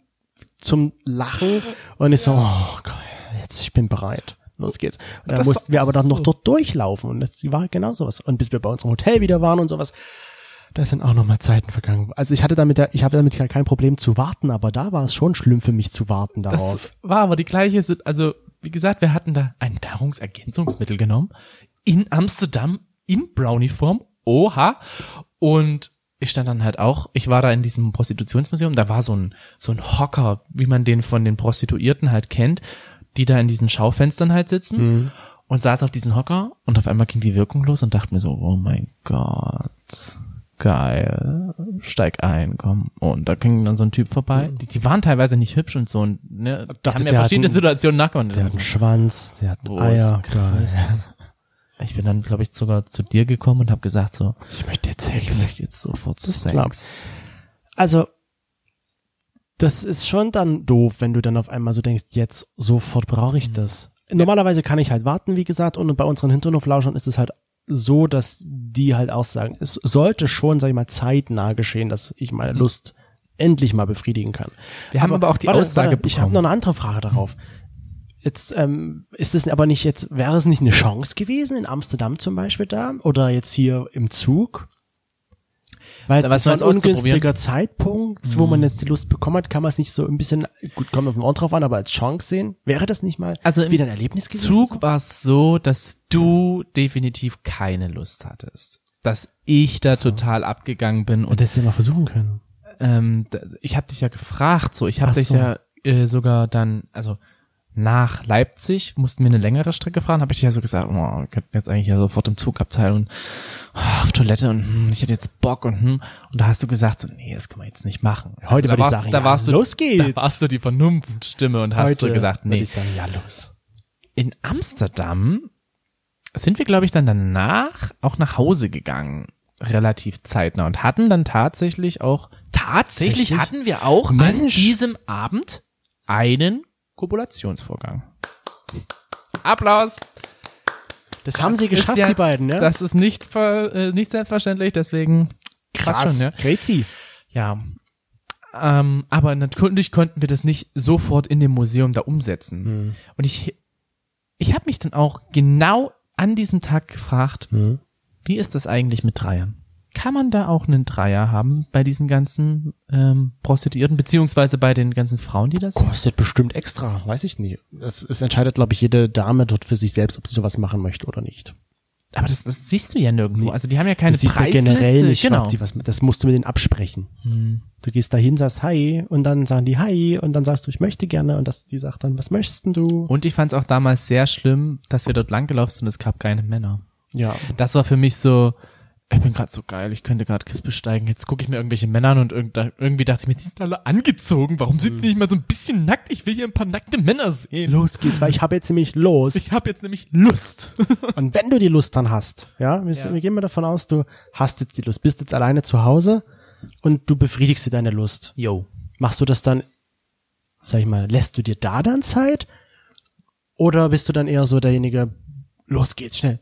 zum Lachen. Und ich so, oh geil, jetzt, ich bin bereit. Los geht's. Und dann Das mussten wir aber dann noch so- dort durchlaufen. Und das war genau sowas. Und bis wir bei unserem Hotel wieder waren und sowas, da sind auch noch mal Zeiten vergangen. Also ich hatte damit, ja- ich habe damit ja kein Problem zu warten, aber da war es schon schlimm für mich zu warten Das darauf. war aber die gleiche, also wie gesagt, wir hatten da ein Nahrungsergänzungsmittel genommen in Amsterdam in Brownie-Form. Oha. Und ich stand dann halt auch, ich war da in diesem Prostitutionsmuseum, da war so ein, so ein Hocker, wie man den von den Prostituierten halt kennt, die da in diesen Schaufenstern halt sitzen und saß auf diesen Hocker und auf einmal ging die Wirkung los und dachte mir so, oh mein Gott, geil, steig ein, komm. Und da ging dann so ein Typ vorbei. Die, die waren teilweise nicht hübsch und so und ne, Dachte, haben ja verschiedene einen- Situationen nachgemacht. Der hat einen Schwanz, der hat Wo Eier. Chris? *laughs* Ich bin dann, glaube ich, sogar zu dir gekommen und habe gesagt so, Ich möchte jetzt ich Sex. möchte jetzt sofort Das Sex. Also, das ist schon dann doof, wenn du dann auf einmal so denkst, jetzt sofort brauche ich das. Normalerweise kann ich halt warten, wie gesagt, und bei unseren Hinterhoflauschern ist es halt so, dass die halt auch sagen, es sollte schon, sag ich mal, zeitnah geschehen, dass ich meine Lust endlich mal befriedigen kann. Wir haben aber auch die Aussage Ich habe noch eine andere Frage darauf. Jetzt ähm, ist es aber nicht jetzt, wäre es nicht eine Chance gewesen, in Amsterdam zum Beispiel da oder jetzt hier im Zug? Weil Da das was war ein ungünstiger Zeitpunkt, wo man jetzt die Lust bekommen hat, kann man es nicht so ein bisschen, gut, kommt auf den Ort drauf an, aber als Chance sehen. Wäre das nicht mal Also wieder ein Erlebnis gewesen? Zug war es so, dass du definitiv keine Lust hattest. Dass ich da total abgegangen bin und Und das ja mal versuchen können. ähm, ich habe dich ja gefragt, so ich habe dich so. ja äh, sogar dann, also nach Leipzig mussten wir eine längere Strecke fahren, habe ich ja so gesagt, oh, wir könnten jetzt eigentlich ja sofort im Zugabteil und oh, auf Toilette und hm, ich hätte jetzt Bock und hm, und da hast du gesagt, so, nee, das können wir jetzt nicht machen. Heute da würde ich warst, sagen, da ja, warst du, los geht's. Da warst du die Vernunftstimme und hast Heute so gesagt, nee. ich sagen, ja, los. In Amsterdam sind wir, glaube ich, dann danach auch nach Hause gegangen. Relativ zeitnah und hatten dann tatsächlich auch, tatsächlich Tatsächlich? hatten wir auch an Mensch. diesem Abend einen Kopulationsvorgang. Applaus! Das, haben sie geschafft, ja- die beiden, ja? Das ist nicht, ver, äh, nicht selbstverständlich, deswegen krass schon, ja. Crazy. Ja. Ähm, aber natürlich konnten wir das nicht sofort in dem Museum da umsetzen. Hm. Und ich, ich habe mich dann auch genau an diesem Tag gefragt, Hm. wie ist das eigentlich mit Dreiern? Kann man da auch einen Dreier haben bei diesen ganzen ähm, Prostituierten, beziehungsweise bei den ganzen Frauen, die das? Kostet bestimmt extra, weiß ich nicht. Es, es entscheidet, glaube ich, jede Dame dort für sich selbst, ob sie sowas machen möchte oder nicht. Aber das, das siehst du ja nirgendwo. Also die haben ja keine du siehst ja Preisliste. generell nicht, genau. die was, das musst du mit denen absprechen. Hm. Du gehst dahin, sagst Hi und dann sagen die Hi und dann sagst du, ich möchte gerne und das, die sagt dann, was möchtest denn du? Und ich fand es auch damals sehr schlimm, dass wir dort langgelaufen sind und es gab keine Männer. Ja, Das war für mich so, ich bin gerade so geil, ich könnte gerade Chris besteigen. Jetzt gucke ich mir irgendwelche Männer an und irgend, irgendwie dachte ich mir, die sind alle angezogen. Warum sind die nicht mal so ein bisschen nackt? Ich will hier ein paar nackte Männer sehen. los geht's, weil ich habe jetzt nämlich los. Ich habe jetzt nämlich Lust. *laughs* Und wenn du die Lust dann hast, ja, wir, Ja. wir gehen mal davon aus, du hast jetzt die Lust, bist jetzt alleine zu Hause und du befriedigst dir deine Lust. Yo. Machst du das dann, sag ich mal, lässt du dir da dann Zeit? Oder bist du dann eher so derjenige, los geht's, schnell.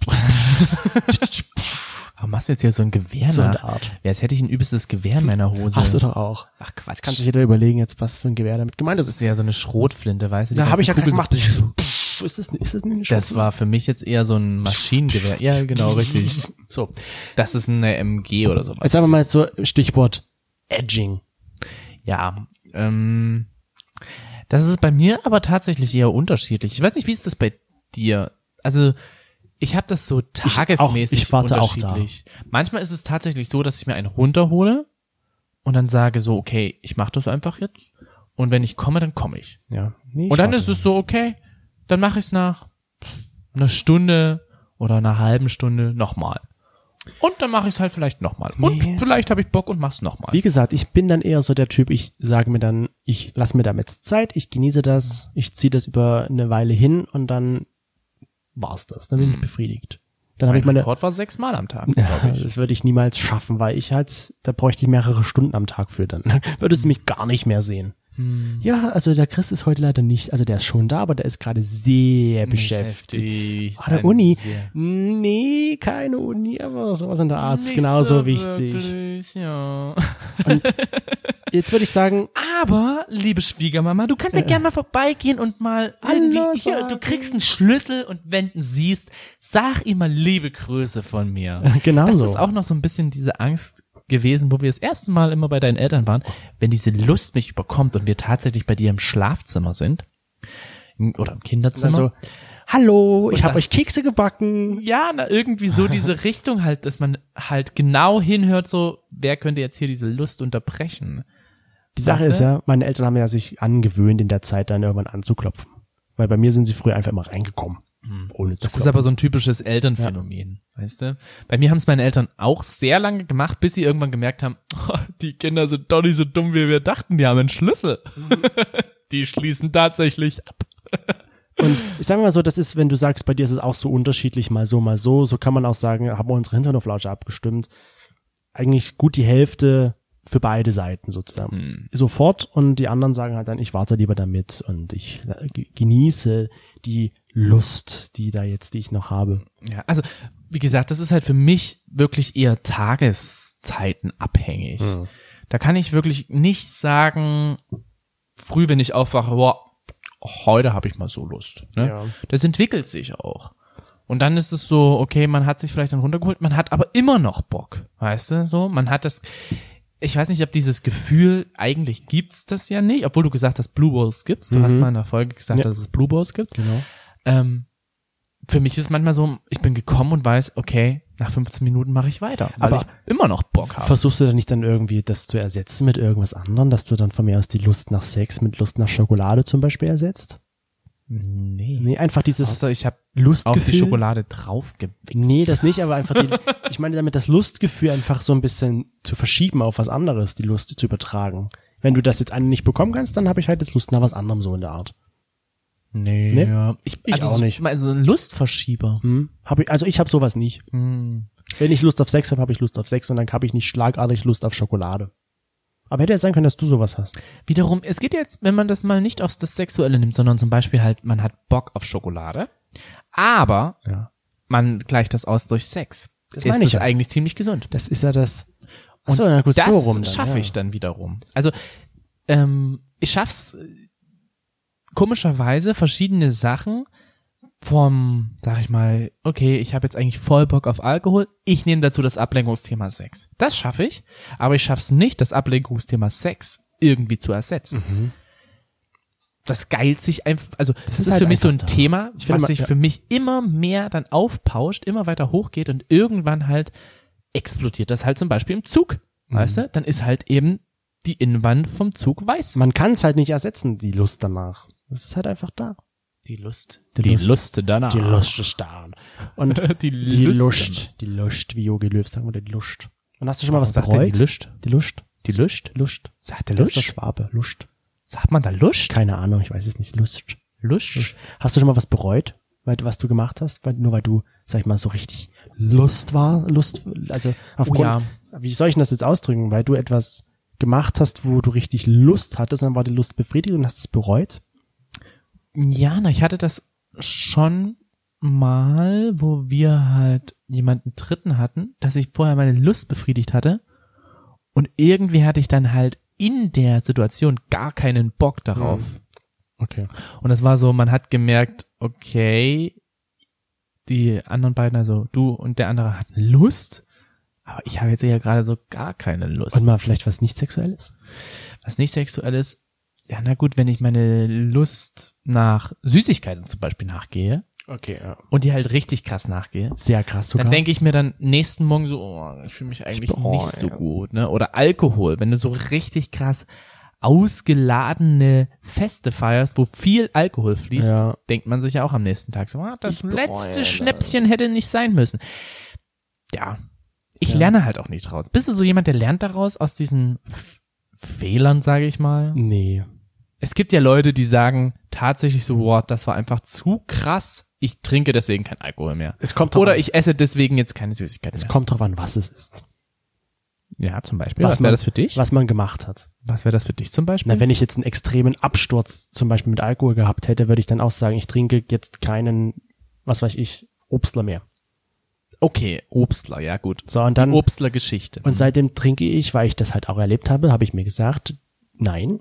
*laughs* Warum machst du jetzt hier so ein Gewehr So der Art. Ja, jetzt hätte ich ein übelstes Gewehr in meiner Hose. Hast du doch auch. Ach Quatsch. Kann sich jeder überlegen jetzt, was für ein Gewehr damit gemeint das ist. ist ja so eine Schrotflinte, weißt du? die Da habe ich ja gerade Kugeln gemacht. Ist das, ist das nicht Das war für mich jetzt eher so ein Maschinengewehr. Ja, genau, richtig. so. Das ist eine MG oder sowas. Jetzt sagen wir mal so Stichwort Edging. Ja, ähm, das ist bei mir aber tatsächlich eher unterschiedlich. Ich weiß nicht, wie ist das bei dir? Also, ich habe das so tagesmäßig ich warte auch unterschiedlich. Manchmal ist es tatsächlich so, dass ich mir einen runterhole und dann sage so, okay, ich mache das einfach jetzt. Und wenn ich komme, dann komme ich. Ja. Nee, ich Und dann ist es so, okay, dann mache ich es nach einer Stunde oder einer halben Stunde nochmal. Und dann mache ich es halt vielleicht nochmal. Nee. Und vielleicht habe ich Bock und mach's nochmal. Wie gesagt, ich bin dann eher so der Typ, ich sage mir dann, ich lasse mir damit Zeit, ich genieße das, ich ziehe das über eine Weile hin und dann war's das. Dann bin ich befriedigt. Dann habe ich meine, Rekord war sechsmal am Tag, ja, glaube ich. das würde ich niemals schaffen, weil ich halt, da bräuchte ich mehrere Stunden am Tag für dann. *laughs* Würdest du mich gar nicht mehr sehen. Ja, also der Chris ist heute leider nicht, also der ist schon da, aber der ist gerade sehr beschäftigt. Ah, der Uni? sehr- Nee, keine Uni, aber sowas in der Art ist Nicht genauso so wichtig. Wirklich, ja. *laughs* Jetzt würde ich sagen, Aber, liebe Schwiegermama, du kannst ja gerne mal vorbeigehen und mal irgendwie, hier, du kriegst einen Schlüssel und wenn du ihn siehst, sag ihm mal liebe Grüße von mir. *laughs* Genau das so. ist auch noch so ein bisschen diese Angst gewesen, wo wir das erste Mal immer bei deinen Eltern waren, wenn diese Lust mich überkommt und wir tatsächlich bei dir im Schlafzimmer sind oder im Kinderzimmer. also, hallo, ich Und habe das- euch Kekse gebacken. ja, na, irgendwie so diese Richtung halt, dass man halt genau hinhört, so, wer könnte jetzt hier diese Lust unterbrechen? Die Sache Weißt ist ja, meine Eltern haben ja sich angewöhnt, in der Zeit dann irgendwann anzuklopfen. Weil bei mir sind sie früher einfach immer reingekommen. Ohne zu Das ist aber so ein typisches Elternphänomen, weißt du? Bei mir haben es meine Eltern auch sehr lange gemacht, bis sie irgendwann gemerkt haben, *laughs* oh, die Kinder sind doch nicht so dumm, wie wir dachten, die haben einen Schlüssel. *laughs* die schließen tatsächlich ab. Und ich sage mal so, das ist, wenn du sagst, bei dir ist es auch so unterschiedlich, mal so, mal so, so kann man auch sagen, haben wir unsere Hinternoflausche abgestimmt. Eigentlich gut die Hälfte für beide Seiten sozusagen. Hm. Sofort und die anderen sagen halt dann, ich warte lieber damit und ich äh, ge- genieße die Lust, die da jetzt, die ich noch habe. Ja, also wie gesagt, das ist halt für mich wirklich eher Tageszeiten abhängig. Da kann ich wirklich nicht sagen, früh, wenn ich aufwache, boah, heute habe ich mal so Lust. Ne? Ja. Das entwickelt sich auch. Und dann ist es so, okay, man hat sich vielleicht dann runtergeholt, man hat aber immer noch Bock, weißt du, so, man hat das, ich weiß nicht, ob dieses Gefühl, eigentlich gibt's das ja nicht, obwohl du gesagt hast, Blue Balls gibt's, du hast mal in der Folge gesagt, Ja. dass es Blue Balls gibt. Genau. Ähm, für mich ist manchmal so, ich bin gekommen und weiß, okay, nach 15 Minuten mache ich weiter, weil Aber ich immer noch Bock habe. Versuchst du dann nicht dann irgendwie das zu ersetzen mit irgendwas anderem, dass du dann von mir aus die Lust nach Sex mit Lust nach Schokolade zum Beispiel ersetzt? Nee. Nee, einfach dieses Außer ich habe Lustgefühl. auf die Schokolade draufgewichst. Nee, das nicht, aber einfach die, *laughs* ich meine damit das Lustgefühl einfach so ein bisschen zu verschieben auf was anderes, die Lust zu übertragen. Wenn du das jetzt eine nicht bekommen kannst, dann habe ich halt jetzt Lust nach was anderem so in der Art. Nee, Nee? ja. Ich, Ich also auch so- nicht. Also ein Lustverschieber. Hm? Hab ich, also ich habe sowas nicht. Hm. Wenn ich Lust auf Sex habe, habe ich Lust auf Sex und dann habe ich nicht schlagartig Lust auf Schokolade. Aber hätte ja sein können, dass du sowas hast. Wiederum, es geht jetzt, wenn man das mal nicht aufs das Sexuelle nimmt, sondern zum Beispiel halt, man hat Bock auf Schokolade, aber Ja. man gleicht das aus durch Sex. Das ist meine ich ja. eigentlich ziemlich gesund. Das ist ja das. Und Achso, na gut, das so rum. Dann, schaffe ja. ich dann wiederum. Also ähm, ich schaff's äh, komischerweise verschiedene Sachen vom, sag ich mal, okay, ich habe jetzt eigentlich voll Bock auf Alkohol, ich nehme dazu das Ablenkungsthema Sex. Das schaffe ich, aber ich schaff's nicht, das Ablenkungsthema Sex irgendwie zu ersetzen. Mhm. Das geilt sich einfach, also das, ist ist, halt für mich so ein da. Thema, was sich ja. für mich immer mehr dann aufpauscht, immer weiter hochgeht und irgendwann halt explodiert das halt zum Beispiel im Zug. Mhm. Weißt du? Dann ist halt eben die Innenwand vom Zug weiß. Man kann es halt nicht ersetzen, die Lust danach. Es ist halt einfach da. Die Lust. Die Lust. danach. Die Lust ist da. Und *laughs* die, die Lust. Lust. Die Lust, wie Jogi Löw sagen würde, die Lust. Und hast du schon mal was Sagt er bereut? die Lust? Die Lust. Die Lust? Lust. Sagt der der Lust? Schwabe. Lust. Sagt man da Lust? Keine Ahnung, ich weiß es nicht. Lust. Lust? Hast du schon mal was bereut, weil, was du gemacht hast? Weil, nur weil du, sag ich mal, so richtig Lust war, Lust, also aufgrund, ja. wie soll ich denn das jetzt ausdrücken? Weil du etwas gemacht hast, wo du richtig Lust hattest, dann war die Lust befriedigt und hast es bereut? Ja, na, ich hatte das schon mal, wo wir halt jemanden Dritten hatten, dass ich vorher meine Lust befriedigt hatte und irgendwie hatte ich dann halt in der Situation gar keinen Bock darauf. Okay. Und das war so, man hat gemerkt, okay, die anderen beiden, also du und der andere hatten Lust, aber ich habe jetzt eher gerade so gar keine Lust. Und mal vielleicht was nicht sexuelles? Was nicht sexuell ist, ja, na gut, wenn ich meine Lust nach Süßigkeiten zum Beispiel nachgehe Okay, ja. und die halt richtig krass nachgehe, Sehr krass sogar. dann denke ich mir dann nächsten Morgen so, oh, ich fühle mich eigentlich bereue nicht so gut, ne? Oder Alkohol, wenn du so richtig krass ausgeladene Feste feierst, wo viel Alkohol fließt, Ja. denkt man sich ja auch am nächsten Tag so, ah, das Ich letzte das. Schnäpschen hätte nicht sein müssen. Ja. Ich Ja. lerne halt auch nicht draus. Bist du so jemand, der lernt daraus aus diesen Fehlern, sage ich mal? nee. Es gibt ja Leute, die sagen tatsächlich so, boah, das war einfach zu krass. Ich trinke deswegen kein Alkohol mehr. Es kommt Oder an. ich esse deswegen jetzt keine Süßigkeiten Es mehr. kommt drauf an, was es ist. Ja, zum Beispiel. Was Was, wäre das für dich? Was man gemacht hat. Was wäre das für dich zum Beispiel? Na, wenn ich jetzt einen extremen Absturz zum Beispiel mit Alkohol gehabt hätte, würde ich dann auch sagen, ich trinke jetzt keinen, was weiß ich, Obstler mehr. okay, Obstler, ja gut. So, und dann, Obstler Geschichte. und seitdem trinke ich, weil ich das halt auch erlebt habe, habe ich mir gesagt, nein,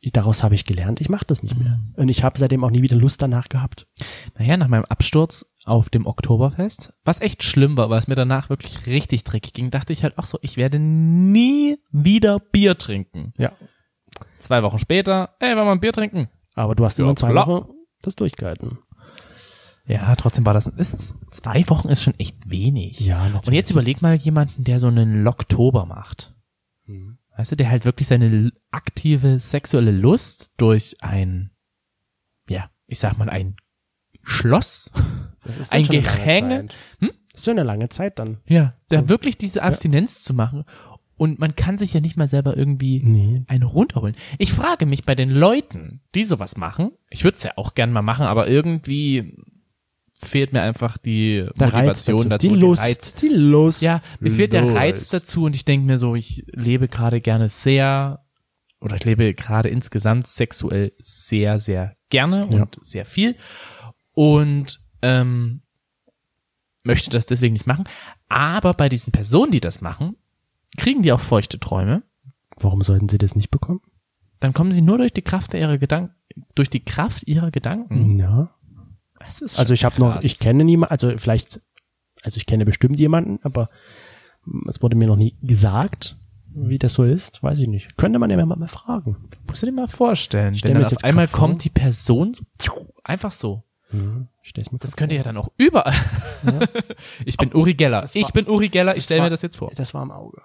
ich, daraus habe ich gelernt, ich mache das nicht mehr. Und ich habe seitdem auch nie wieder Lust danach gehabt. Naja, nach meinem Absturz auf dem Oktoberfest, was echt schlimm war, weil es mir danach wirklich richtig dreckig ging, dachte ich halt auch so, ich werde nie wieder Bier trinken. Ja. Zwei Wochen später, ey, wollen wir ein Bier trinken? Aber du hast Ja, in zwei. Wochen das durchgehalten. Ja, trotzdem war das, ist es, zwei Wochen ist schon echt wenig. Ja, natürlich. Und jetzt überleg mal jemanden, der so einen Locktober macht. Mhm. Weißt du, der halt wirklich seine aktive sexuelle Lust durch ein, ja, ich sag mal ein Schloss, Das ist ein Gehänge. Hm? Das ist schon eine lange Zeit dann. ja, da wirklich diese Abstinenz zu machen und man kann sich ja nicht mal selber irgendwie Nee. einen runterholen. Ich frage mich bei den Leuten, die sowas machen, ich würde es ja auch gern mal machen, aber irgendwie fehlt mir einfach die Der Motivation dazu. dazu. Die Lust. Reiz. Die Lust. Ja, mir fehlt der Lust. Reiz dazu und ich denke mir so, ich lebe gerade gerne sehr oder ich lebe gerade insgesamt sexuell sehr, sehr gerne Ja. und sehr viel und ähm, möchte das deswegen nicht machen. Aber bei diesen Personen, die das machen, kriegen die auch feuchte Träume. Warum sollten sie das nicht bekommen? Dann kommen sie nur durch die Kraft ihrer Gedanken, durch die Kraft ihrer Gedanken. Ja. Also ich habe noch, ich kenne niemanden, also vielleicht, also ich kenne bestimmt jemanden, aber es wurde mir noch nie gesagt, wie das so ist, weiß ich nicht. Könnte man ja mal, mal fragen. musst du dir mal vorstellen, stell wenn mir dann auf jetzt einmal kommt die Person so, einfach so. Mhm. Das könnte ja dann auch überall. *laughs* ich bin Uri Geller. war- Ich bin Uri Geller. Ich stelle mir das jetzt vor. Das war im Auge.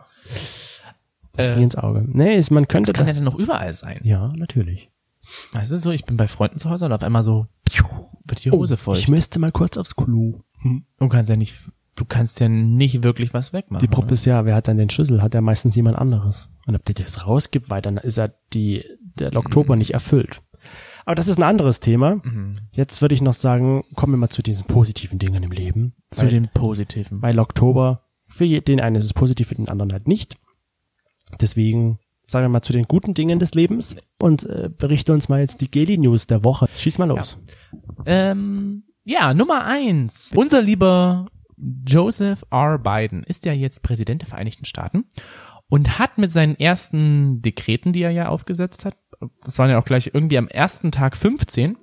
Das Äh, ging ins Auge. Nee, ist, man könnte Das kann ja da, dann noch überall sein. ja, natürlich. Weißt du, so, ich bin bei Freunden zu Hause und auf einmal so, wird die Hose. Oh, ich müsste mal kurz aufs Klo. Du kannst ja nicht, du kannst ja nicht wirklich was wegmachen. Die Probe ist ja, wer hat dann den Schlüssel? Hat ja meistens jemand anderes. Und ob der das rausgibt, weil dann ist er die, der Oktober nicht erfüllt. Aber das ist ein anderes Thema. Mhm. Jetzt würde ich noch sagen, kommen wir mal zu diesen positiven Dingen im Leben. Zu weil, den Positiven. weil Oktober, für den einen ist es positiv, für den anderen halt nicht. Deswegen sagen wir mal zu den guten Dingen des Lebens und äh, berichte uns mal jetzt die Geli News der Woche. Schieß mal los. Ähm, ja, Nummer eins. Unser lieber Joseph R. Biden ist ja jetzt Präsident der Vereinigten Staaten und hat mit seinen ersten Dekreten, die er ja aufgesetzt hat, das waren ja auch gleich irgendwie am ersten Tag 15,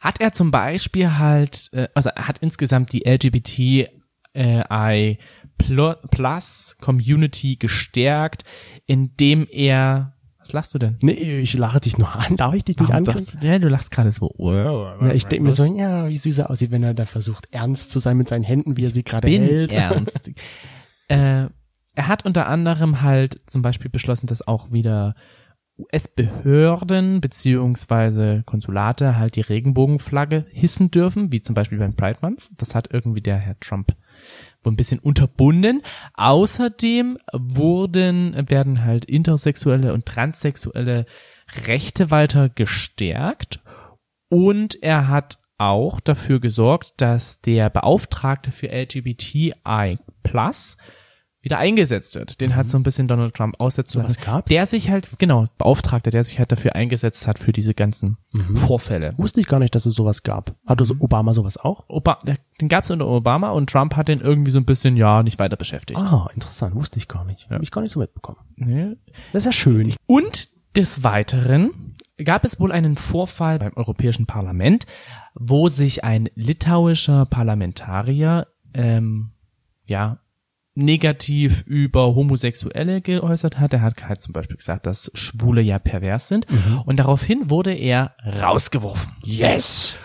hat er zum Beispiel halt, äh, also er hat insgesamt die LGBTI Plu- Plus Community gestärkt, indem er, was lachst du denn? Nee, ich lache dich nur an. Darf ich dich nicht Warum du- ja, du lachst gerade so. Ja, ich denke mir so, ja, wie süß er aussieht, wenn er da versucht, ernst zu sein mit seinen Händen, wie er sie gerade hält. ernst. *laughs* äh, er hat unter anderem halt zum Beispiel beschlossen, dass auch wieder US-Behörden beziehungsweise Konsulate halt die Regenbogenflagge hissen dürfen, wie zum Beispiel beim Pride Month. Das hat irgendwie der Herr Trump ein bisschen unterbunden. Außerdem wurden, werden halt intersexuelle und transsexuelle Rechte weiter gestärkt und er hat auch dafür gesorgt, dass der Beauftragte für LGBTI Plus wieder eingesetzt wird. Den hat so ein bisschen Donald Trump aussetzen Mhm. So was lassen. gab's? Der sich halt, genau, Beauftragter, der sich halt dafür eingesetzt hat für diese ganzen Mhm. Vorfälle. Wusste ich gar nicht, dass es sowas gab. Hatte so Obama sowas auch? Oba den gab es unter Obama und Trump hat den irgendwie so ein bisschen, ja, nicht weiter beschäftigt. Ah, interessant. Wusste ich gar nicht. Ja. Hab ich gar nicht so mitbekommen. Nee. Das ist ja schön. Und des Weiteren gab es wohl einen Vorfall beim Europäischen Parlament, wo sich ein litauischer Parlamentarier ähm, ja negativ über Homosexuelle geäußert hat. Er hat halt zum Beispiel gesagt, dass Schwule ja pervers sind. Und daraufhin wurde er rausgeworfen. Yes!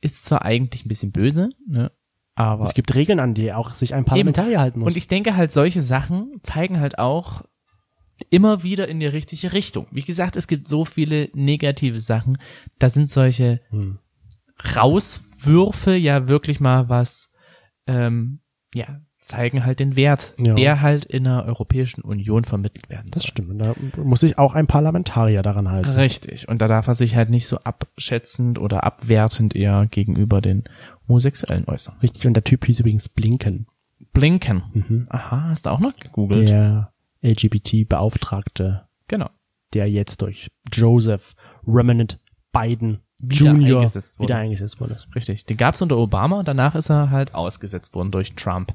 Ist zwar eigentlich ein bisschen böse, ne? aber Es gibt Regeln, an die auch sich ein Parlamentarier halten muss. und ich denke halt, solche Sachen zeigen halt auch immer wieder in die richtige Richtung. Wie gesagt, es gibt so viele negative Sachen. Da sind solche Hm. Rauswürfe ja wirklich mal was, ähm, ja, zeigen halt den Wert, Ja. der halt in der Europäischen Union vermittelt werden das soll. stimmt. Und da muss sich auch ein Parlamentarier daran halten. Richtig. Und da darf er sich halt nicht so abschätzend oder abwertend eher gegenüber den Homosexuellen äußern. Richtig. Und der Typ hieß übrigens Blinken. Blinken. Mhm. Aha, hast du auch noch gegoogelt? Der LGBT-Beauftragte, Genau. der jetzt durch Joseph Remnant Biden Wieder Junior eingesetzt wurde. wieder eingesetzt wurde. Richtig. Den gab's unter Obama und danach ist er halt ausgesetzt worden durch Trump.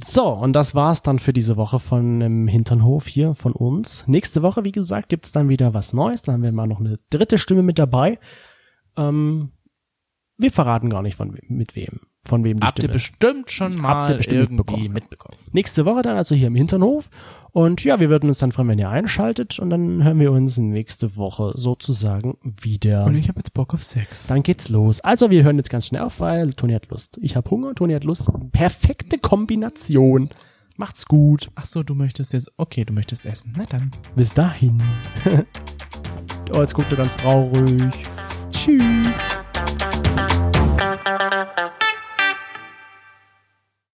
So, und das war's dann für diese Woche von dem Hinternhof hier von uns. Nächste Woche, wie gesagt, gibt's dann wieder was Neues. Da haben wir mal noch eine dritte Stimme mit dabei. Ähm, wir verraten gar nicht von mit wem, von wem die Habt ihr Stimme. bestimmt schon mal Habt ihr bestimmt irgendwie mitbekommen. mitbekommen. Nächste Woche dann also hier im Hinternhof. Und ja, wir würden uns dann freuen, wenn ihr einschaltet. Und dann hören wir uns nächste Woche sozusagen wieder. Und ich habe jetzt Bock auf Sex. Dann geht's los. Also wir hören jetzt ganz schnell auf, weil Toni hat Lust. Ich habe Hunger, Toni hat Lust. Perfekte Kombination. Macht's gut. Ach so, du möchtest jetzt, okay, du möchtest essen. Na dann. Bis dahin. oh, jetzt guckt er ganz traurig. Tschüss.